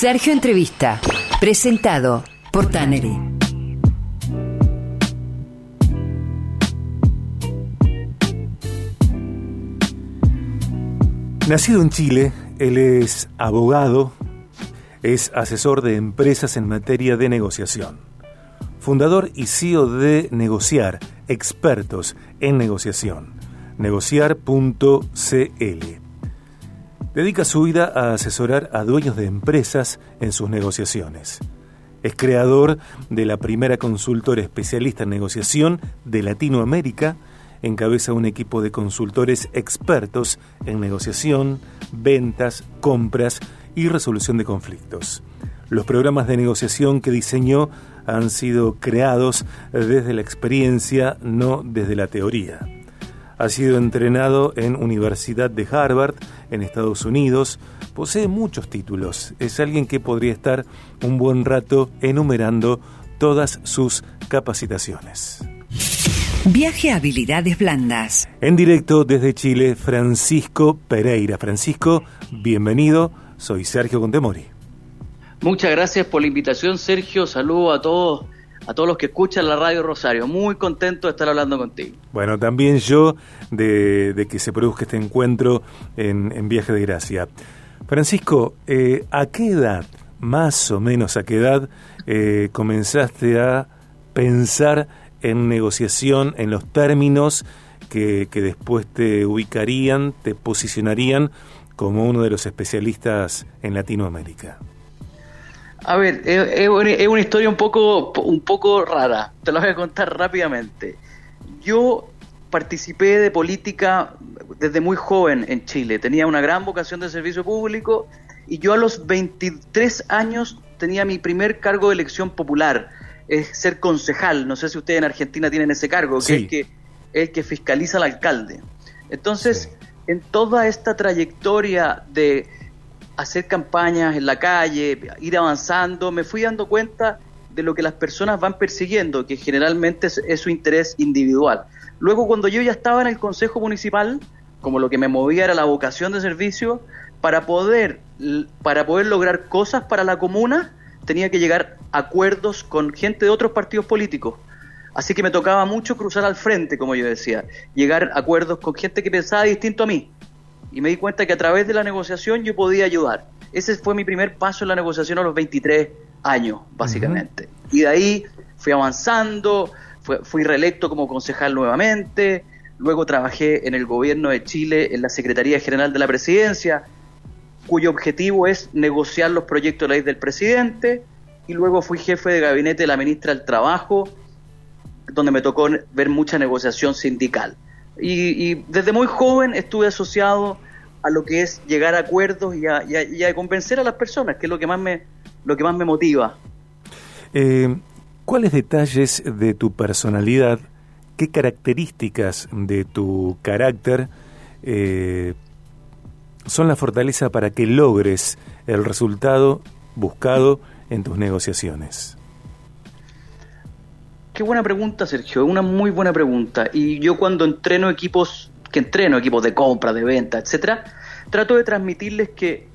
Sergio Entrevista, presentado por Tannery. Nacido en Chile, él es abogado, es asesor de empresas en materia de negociación. Fundador y CEO de Negociar, expertos en negociación. Negociar.cl. Dedica su vida a asesorar a dueños de empresas en sus negociaciones. Es creador de la primera consultora especialista en negociación de Latinoamérica encabeza un equipo de consultores expertos en negociación, ventas, compras y resolución de conflictos. Los programas de negociación que diseñó han sido creados desde la experiencia, no desde la teoría. Ha sido entrenado en Universidad de Harvard, en Estados Unidos. Posee muchos títulos. Es alguien que podría estar un buen rato enumerando todas sus capacitaciones. Viaje a habilidades blandas. En directo desde Chile, Francisco Pereira. Francisco, bienvenido. Soy Sergio Contemori. Muchas gracias por la invitación, Sergio. Saludo a todos, a todos los que escuchan la radio Rosario. Muy contento de estar hablando contigo. Bueno, también yo de, que se produzca este encuentro en, Viaje de Gracia. Francisco, eh, ¿a qué edad, más o menos a qué edad, eh, comenzaste a pensar en negociación, en los términos que, después te ubicarían, te posicionarían como uno de los especialistas en Latinoamérica? A ver, es, una historia un poco, un poco rara, te la voy a contar rápidamente. Yo participé de política desde muy joven en Chile, tenía una gran vocación de servicio público y yo a los 23 años tenía mi primer cargo de elección popular es ser concejal. No sé si ustedes en Argentina tienen ese cargo, que es que el que fiscaliza al alcalde. Entonces, en toda esta trayectoria de hacer campañas en la calle, ir avanzando, me fui dando cuenta de lo que las personas van persiguiendo, que generalmente es, su interés individual. Luego, cuando yo ya estaba en el Consejo Municipal, como lo que me movía era la vocación de servicio, para poder, para poder lograr cosas para la comuna, tenía que llegar a acuerdos con gente de otros partidos políticos. Así que me tocaba mucho cruzar al frente, como yo decía, llegar a acuerdos con gente que pensaba distinto a mí. Y me di cuenta que a través de la negociación yo podía ayudar. Ese fue mi primer paso en la negociación a los 23 años, básicamente. Y de ahí fui avanzando, fui reelecto como concejal nuevamente, luego trabajé en el gobierno de Chile, en la Secretaría General de la Presidencia, cuyo objetivo es negociar los proyectos de ley del presidente, y luego fui jefe de gabinete de la ministra del Trabajo, donde me tocó ver mucha negociación sindical. Y, desde muy joven estuve asociado a lo que es llegar a acuerdos y a, convencer a las personas, que es lo que más me, lo que más me motiva. Eh, ¿Cuáles detalles de tu personalidad, qué características de tu carácter eh, son la fortaleza para que logres el resultado buscado en tus negociaciones? Qué buena pregunta, Sergio, una muy buena pregunta. Y yo cuando entreno equipos, que entreno equipos de compra, de venta, etcétera, trato de transmitirles que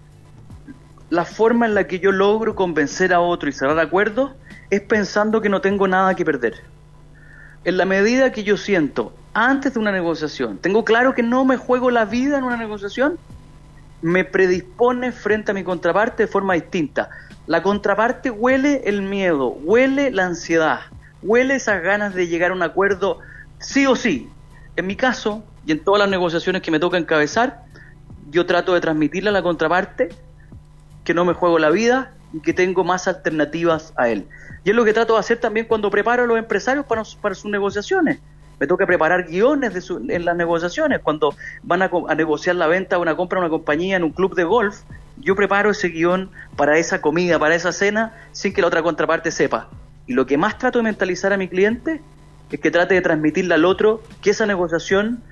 la forma en la que yo logro convencer a otro y cerrar acuerdos es pensando que no tengo nada que perder. En la medida que yo siento antes de una negociación, tengo claro que no me juego la vida en una negociación, me predispone frente a mi contraparte de forma distinta. La contraparte huele el miedo, huele la ansiedad, huele esas ganas de llegar a un acuerdo sí o sí. En mi caso, y en todas las negociaciones que me toca encabezar, yo trato de transmitirle a la contraparte que no me juego la vida y que tengo más alternativas a él. Y es lo que trato de hacer también cuando preparo a los empresarios para, sus negociaciones me toca preparar guiones de en las negociaciones. Cuando van a, negociar la venta o una compra de una compañía en un club de golf, yo preparo ese guion para esa comida, para esa cena, sin que la otra contraparte sepa. Y lo que más trato de mentalizar a mi cliente es que trate de transmitirle al otro que esa negociación,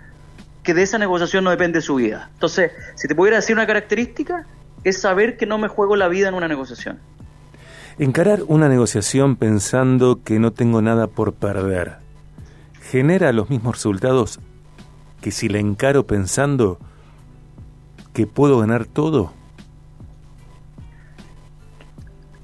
que de esa negociación no depende su vida. Entonces, si te pudiera decir una característica, es saber que no me juego la vida en una negociación. Encarar una negociación pensando que no tengo nada por perder genera los mismos resultados que si la encaro pensando que puedo ganar todo?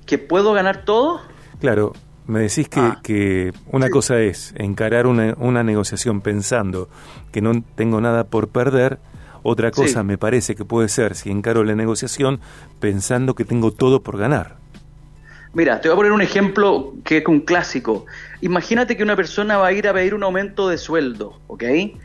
¿Que puedo ganar todo? Claro, me decís que, Ah. que una Sí. cosa es encarar una, una negociación pensando que no tengo nada por perder, otra cosa Sí. me parece que puede ser si encaro la negociación pensando que tengo todo por ganar. Mira, te voy a poner un ejemplo que es un clásico. Imagínate que una persona va a ir a pedir un aumento de sueldo, ¿ok?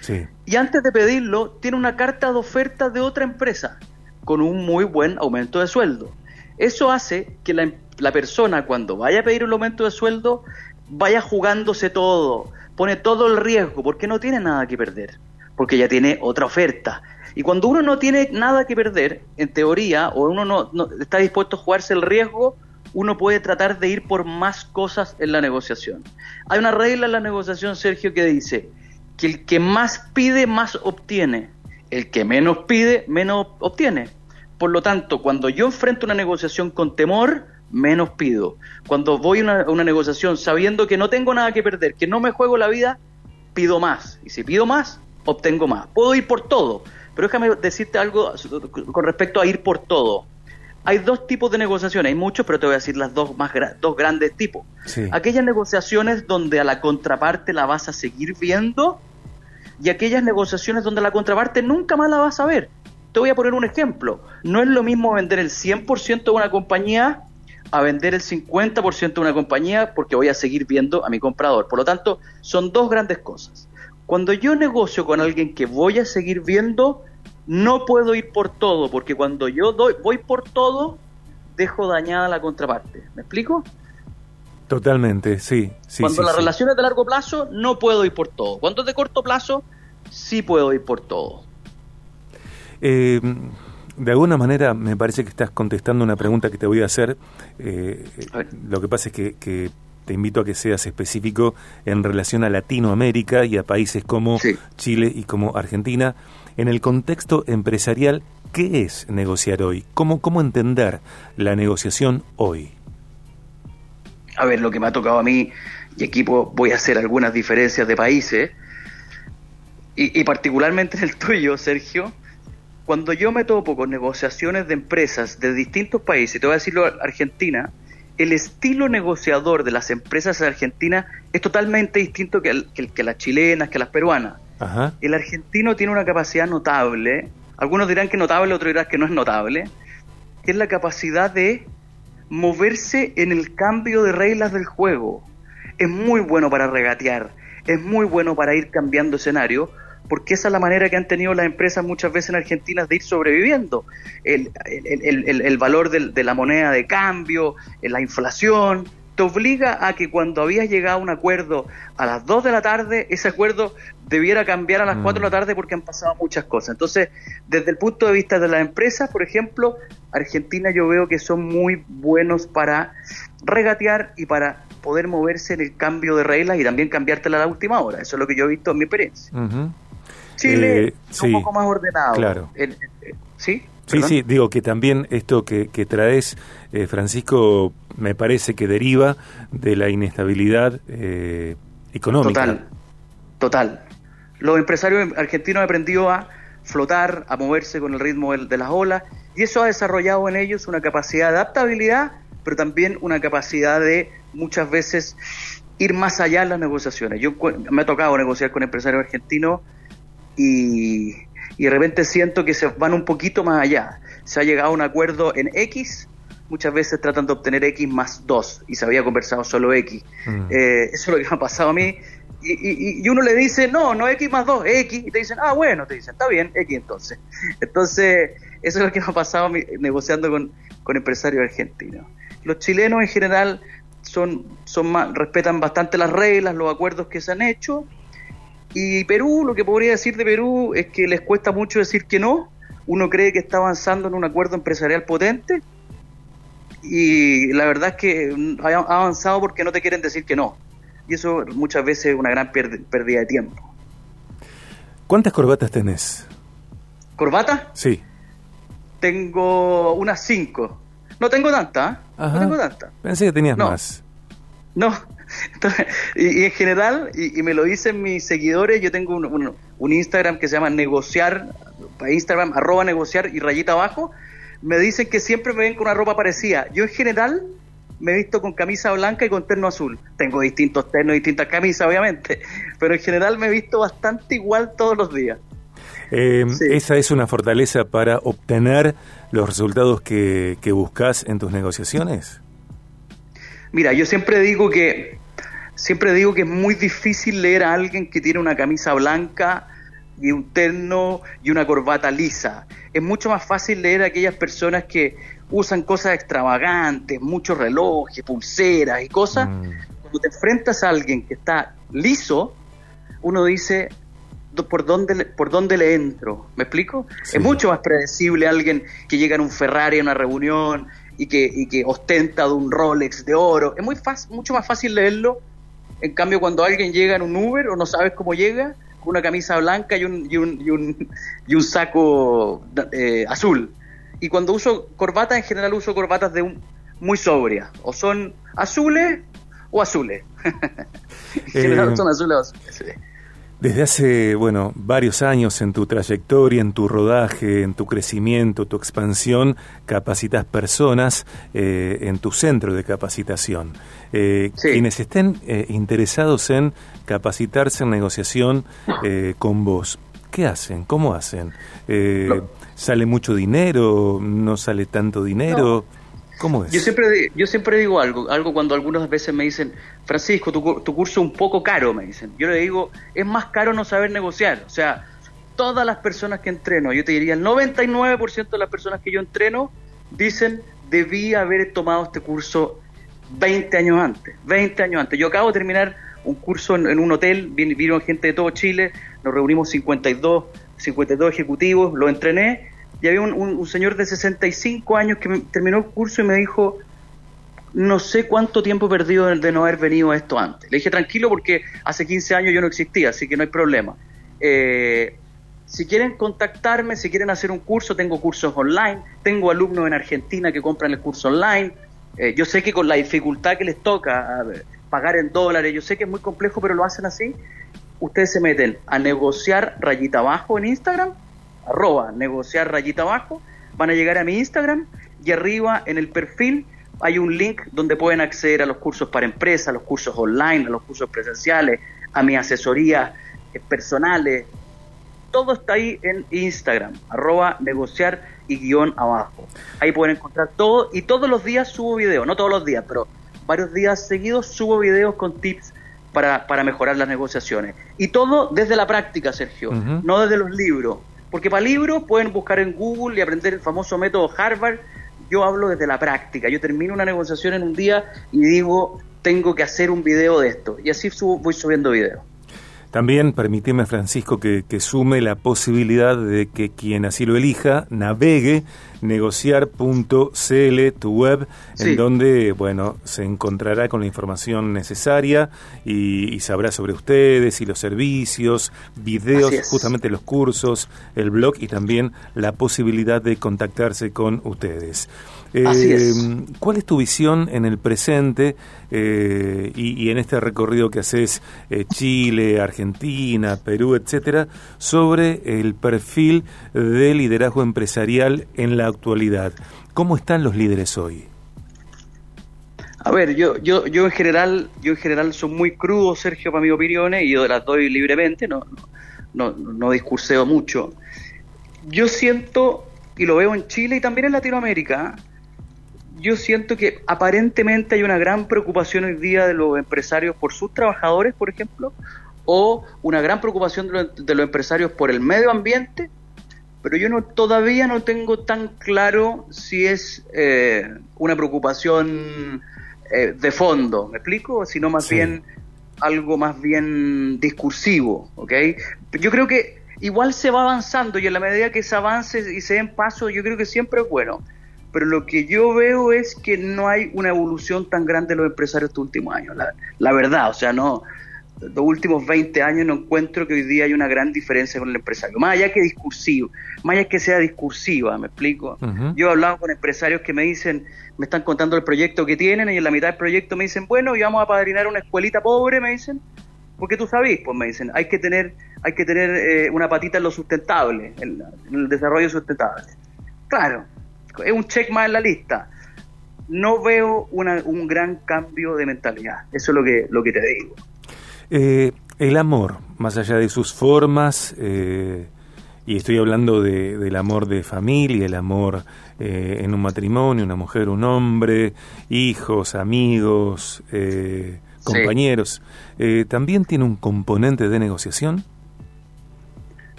Sí, Y antes de pedirlo, tiene una carta de oferta de otra empresa con un muy buen aumento de sueldo. Eso hace que la, la persona cuando vaya a pedir un aumento de sueldo vaya jugándose todo, pone todo el riesgo, porque no tiene nada que perder, porque ya tiene otra oferta. Y cuando uno no tiene nada que perder, en teoría, o uno no, no está dispuesto a jugarse el riesgo, uno puede tratar de ir por más cosas en la negociación. Hay una regla en la negociación, Sergio, que dice que el que más pide, más obtiene. El que menos pide, menos obtiene. Por lo tanto, cuando yo enfrento una negociación con temor, menos pido. Cuando voy a una, a una negociación sabiendo que no tengo nada que perder, que no me juego la vida, pido más. Y si pido más, obtengo más. Puedo ir por todo. Pero déjame decirte algo con respecto a ir por todo. Hay dos tipos de negociaciones, hay muchos, pero te voy a decir las dos más dos grandes tipos. sí. Aquellas negociaciones donde a la contraparte la vas a seguir viendo y aquellas negociaciones donde a la contraparte nunca más la vas a ver. Te voy a poner un ejemplo. No es lo mismo vender el 100% de una compañía a vender el 50% de una compañía porque voy a seguir viendo a mi comprador. Por lo tanto, son dos grandes cosas. Cuando yo negocio con alguien que voy a seguir viendo, no puedo ir por todo, porque cuando yo doy, voy por todo, dejo dañada la contraparte. ¿Me explico? Totalmente, sí. sí Cuando sí, la sí. relación es de largo plazo, no puedo ir por todo. Cuando es de corto plazo, sí puedo ir por todo. Eh, de alguna manera me parece que estás contestando una pregunta que te voy a hacer. Eh, lo que pasa es que, que te invito a que seas específico en relación a Latinoamérica y a países como Sí. Chile y como Argentina. En el contexto empresarial, ¿qué es negociar hoy? ¿Cómo, cómo entender la negociación hoy? A ver, lo que me ha tocado a mí, y aquí po- voy a hacer algunas diferencias de países, y, y particularmente en el tuyo, Sergio, cuando yo me topo con negociaciones de empresas de distintos países, te voy a decirlo Argentina, el estilo negociador de las empresas de Argentina es totalmente distinto que, el- que el- que las chilenas, que las peruanas. Ajá. El argentino tiene una capacidad notable, algunos dirán que notable, otros dirán que no es notable, que es la capacidad de moverse en el cambio de reglas del juego. Es muy bueno para regatear, es muy bueno para ir cambiando escenario, porque esa es la manera que han tenido las empresas muchas veces en Argentina de ir sobreviviendo. El, el- el- valor del- de la moneda de cambio, eh, la inflación, te obliga a que cuando habías llegado a un acuerdo a las 2 de la tarde, ese acuerdo debiera cambiar a las Mm. 4 de la tarde porque han pasado muchas cosas. Entonces, desde el punto de vista de las empresas, por ejemplo, Argentina yo veo que son muy buenos para regatear y para poder moverse en el cambio de reglas y también cambiártela a la última hora. Eso es lo que yo he visto en mi experiencia. Chile Eh, es sí, un poco más ordenado. claro. El- el- ¿Sí? Sí, ¿Perdón? sí, digo que también esto que, que traes, eh, Francisco, me parece que deriva de la inestabilidad eh, económica. Total, total. Los empresarios argentinos han aprendido a flotar, a moverse con el ritmo de las olas, y eso ha desarrollado en ellos una capacidad de adaptabilidad, pero también una capacidad de muchas veces ir más allá en las negociaciones. Yo me ha tocado negociar con empresarios argentinos y, y de repente siento que se van un poquito más allá. Se ha llegado a un acuerdo en X, muchas veces tratan de obtener X más 2 y se había conversado solo X. Mm. Eh, eso es lo que me ha pasado a mí. Y, y- y uno le dice, no, no X más 2, X. Y te dicen, ah, bueno, te dicen, está bien, X entonces. Entonces, eso es lo que me ha pasado negociando con, con empresarios argentinos. Los chilenos en general son, son más, respetan bastante las reglas, los acuerdos que se han hecho. Y Perú, lo que podría decir de Perú es que les cuesta mucho decir que no. Uno cree que está avanzando en un acuerdo empresarial potente. Y la verdad es que ha avanzado porque no te quieren decir que no. Y eso muchas veces es una gran pérdida de tiempo. ¿Cuántas corbatas tenés? ¿Corbata? Sí. Tengo unas cinco. No tengo tantas, ¿eh? Ajá. No tengo tantas. Pensé que tenías No. más. No. Entonces, y, y en general, y, y me lo dicen mis seguidores, yo tengo un, un- un Instagram que se llama negociar, Instagram, arroba negociar y rayita abajo, me dicen que siempre me ven con una ropa parecida. Yo en general me he visto con camisa blanca y con terno azul. Tengo distintos ternos, distintas camisas, obviamente, pero en general me he visto bastante igual todos los días. Eh, ¿Esa es una fortaleza para obtener los resultados que, que buscas en tus negociaciones? Mira, yo siempre digo que siempre digo que es muy difícil leer a alguien que tiene una camisa blanca y un terno y una corbata lisa. Es mucho más fácil leer a aquellas personas que usan cosas extravagantes, muchos relojes, pulseras y cosas. Mm. Cuando te enfrentas a alguien que está liso, uno dice, ¿por dónde, le, por dónde le entro? ¿Me explico? Es mucho más predecible alguien que llega en un Ferrari a una reunión y que, y que ostenta de un Rolex de oro. Es muy fácil, mucho más fácil leerlo. En cambio, cuando alguien llega en un Uber o no sabes cómo llega, con una camisa blanca y un, y un, y un, y un saco eh, azul. Y cuando uso corbata, en general uso corbatas de un, muy sobrias. O son azules o azules. en general eh, son azules o azules. Desde hace, bueno, varios años en tu trayectoria, en tu rodaje, en tu crecimiento, tu expansión, capacitas personas eh, en tu centro de capacitación. Eh, quienes estén eh, interesados en capacitarse en negociación con vos, ¿qué hacen? ¿Cómo hacen? ¿Sale mucho dinero? ¿No sale tanto dinero? ¿Cómo es? Yo siempre, yo siempre digo algo, algo cuando algunas veces me dicen, Francisco, tu, curso es un poco caro, me dicen. Yo le digo, es más caro no saber negociar. O sea, todas las personas que entreno, yo te diría, el 99% de las personas que yo entreno dicen, debí haber tomado este curso 20 años antes, 20 años antes. Yo acabo de terminar un curso en, un hotel, vino gente de todo Chile, nos reunimos 52, 52 ejecutivos, lo entrené y había un, señor de 65 años que terminó el curso y me dijo, no sé cuánto tiempo he perdido de no haber venido a esto antes. Le dije, tranquilo, porque hace 15 años yo no existía, así que no hay problema. Eh, si quieren contactarme, si quieren hacer un curso, tengo cursos online, tengo alumnos en Argentina que compran el curso online. Eh, yo sé que con la dificultad que les toca pagar en dólares, yo sé que es muy complejo, pero lo hacen así. Ustedes se meten a negociar rayita abajo en Instagram arroba negociar rayita abajo, van a llegar a mi Instagram y arriba en el perfil hay un link donde pueden acceder a los cursos para empresas, a los cursos online, a los cursos presenciales, a mi asesoría eh, personales. Todo está ahí en Instagram, arroba negociar y guion abajo. Ahí pueden encontrar todo y todos los días subo videos, no todos los días, pero varios días seguidos subo videos con tips para, para mejorar las negociaciones. Y todo desde la práctica, Sergio, no desde los libros. Porque para libros pueden buscar en Google y aprender el famoso método Harvard. Yo hablo desde la práctica. Yo termino una negociación en un día y digo, tengo que hacer un video de esto. Y así voy subiendo videos. También permíteme, Francisco, que, sume la posibilidad de que quien así lo elija navegue negociar.cl, tu web, en donde, bueno, se encontrará con la información necesaria y, sabrá sobre ustedes y los servicios, videos, justamente los cursos, el blog y también la posibilidad de contactarse con ustedes. Eh, ¿Cuál es tu visión en el presente eh, y, en este recorrido que haces eh, Chile, Argentina, Perú, etcétera, sobre el perfil de liderazgo empresarial en la actualidad? ¿Cómo están los líderes hoy? A ver, yo, yo, yo en general, yo en general soy muy crudo, Sergio, para mis opiniones, y yo las doy libremente, no, no, no discurseo mucho. Yo siento, y lo veo en Chile y también en Latinoamérica, yo siento que aparentemente hay una gran preocupación hoy día de los empresarios por sus trabajadores, por ejemplo, o una gran preocupación de los, empresarios por el medio ambiente, pero yo no todavía no tengo tan claro si es eh, una preocupación eh, de fondo, ¿me explico? Sino más bien algo más bien discursivo, ¿ok? Yo creo que igual se va avanzando y en la medida que se avance y se den pasos, yo creo que siempre es bueno pero lo que yo veo es que no hay una evolución tan grande de los empresarios estos últimos años, la, verdad, o sea, no, los últimos 20 años no encuentro que hoy día hay una gran diferencia con el empresario, más allá que discursivo, más allá que sea discursiva, ¿me explico? Yo he hablado con empresarios que me dicen, me están contando el proyecto que tienen y en la mitad del proyecto me dicen, bueno, y vamos a padrinar una escuelita pobre, me dicen, porque tú sabes, pues me dicen, hay que tener, hay que tener eh, una patita en lo sustentable, en el desarrollo sustentable. Claro, es un check más en la lista. no veo un gran cambio de mentalidad. Eso es lo que, lo que te digo. Eh, el amor, más allá de sus formas, eh, y estoy hablando de, del amor de familia, el amor eh, en un matrimonio, una mujer, un hombre, hijos, amigos, compañeros, ¿también tiene un componente de negociación?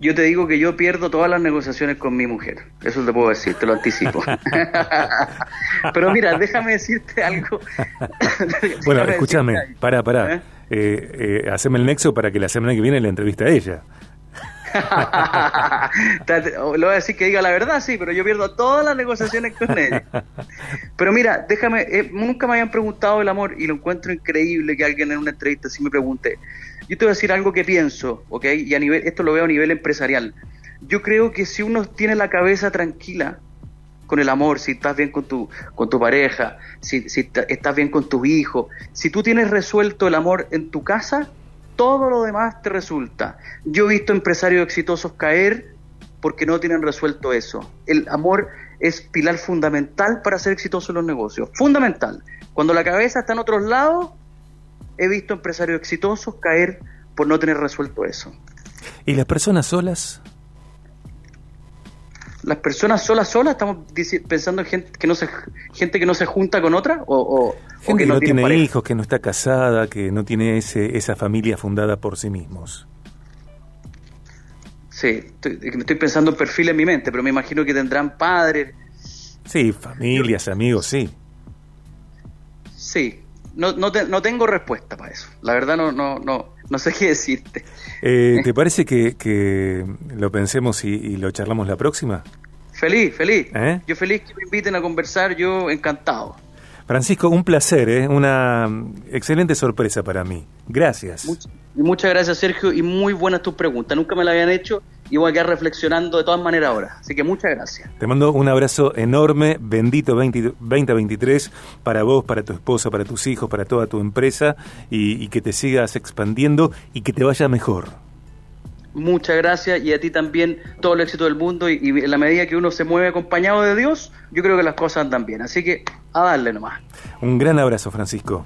Yo te digo que yo pierdo todas las negociaciones con mi mujer. Eso te puedo decir, te lo anticipo. Pero mira, déjame decirte algo. bueno, escúchame, para, para. ¿Eh? Eh, eh, haceme el nexo para que la semana que viene la entrevista a ella. Le voy a decir que diga la verdad, sí, pero yo pierdo todas las negociaciones con ella. Pero mira, déjame, eh, nunca me habían preguntado el amor y lo encuentro increíble que alguien en una entrevista sí me pregunte. Yo te voy a decir algo que pienso, ¿ok? Y a nivel, esto lo veo a nivel empresarial. Yo creo que si uno tiene la cabeza tranquila con el amor, si estás bien con tu, con tu pareja, si, si estás bien con tu hijo, si tú tienes resuelto el amor en tu casa, todo lo demás te resulta. Yo he visto empresarios exitosos caer porque no tienen resuelto eso. El amor es pilar fundamental para ser exitoso en los negocios. Fundamental. Cuando la cabeza está en otros lados, he visto empresarios exitosos caer por no tener resuelto eso. ¿Y las personas solas? Las personas solas, solas, estamos pensando en gente que no se, gente que no se junta con otra o, gente que no, tiene, hijos, que no está casada, que no tiene ese, esa familia fundada por sí mismos. Sí, estoy, estoy pensando en perfil en mi mente, pero me imagino que tendrán padres. Sí, familias, amigos, sí. Sí, no, no, no tengo respuesta para eso. La verdad no, no, no, no sé qué decirte. Eh, ¿Te parece que, que lo pensemos y, lo charlamos la próxima? Feliz, feliz. ¿Eh? Yo feliz que me inviten a conversar, yo encantado. Francisco, un placer, ¿eh? una excelente sorpresa para mí. Gracias. Muchas gracias, Sergio, y muy buenas tus preguntas. Nunca me la habían hecho y voy a quedar reflexionando de todas maneras ahora. Así que muchas gracias. Te mando un abrazo enorme, bendito 2023 para vos, para tu esposa, para tus hijos, para toda tu empresa y, que te sigas expandiendo y que te vaya mejor. Muchas gracias y a ti también todo el éxito del mundo y, y en la medida que uno se mueve acompañado de Dios, yo creo que las cosas andan bien. Así que a darle nomás. Un gran abrazo, Francisco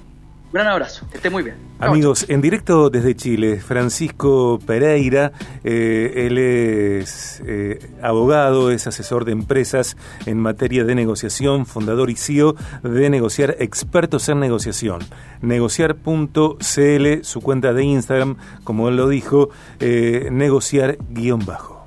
gran abrazo, que esté muy bien. Amigos, en directo desde Chile, Francisco Pereira, eh, él es eh, abogado, es asesor de empresas en materia de negociación, fundador y CEO de Negociar Expertos en Negociación. Negociar.cl, su cuenta de Instagram, como él lo dijo, eh, negociar guion bajo.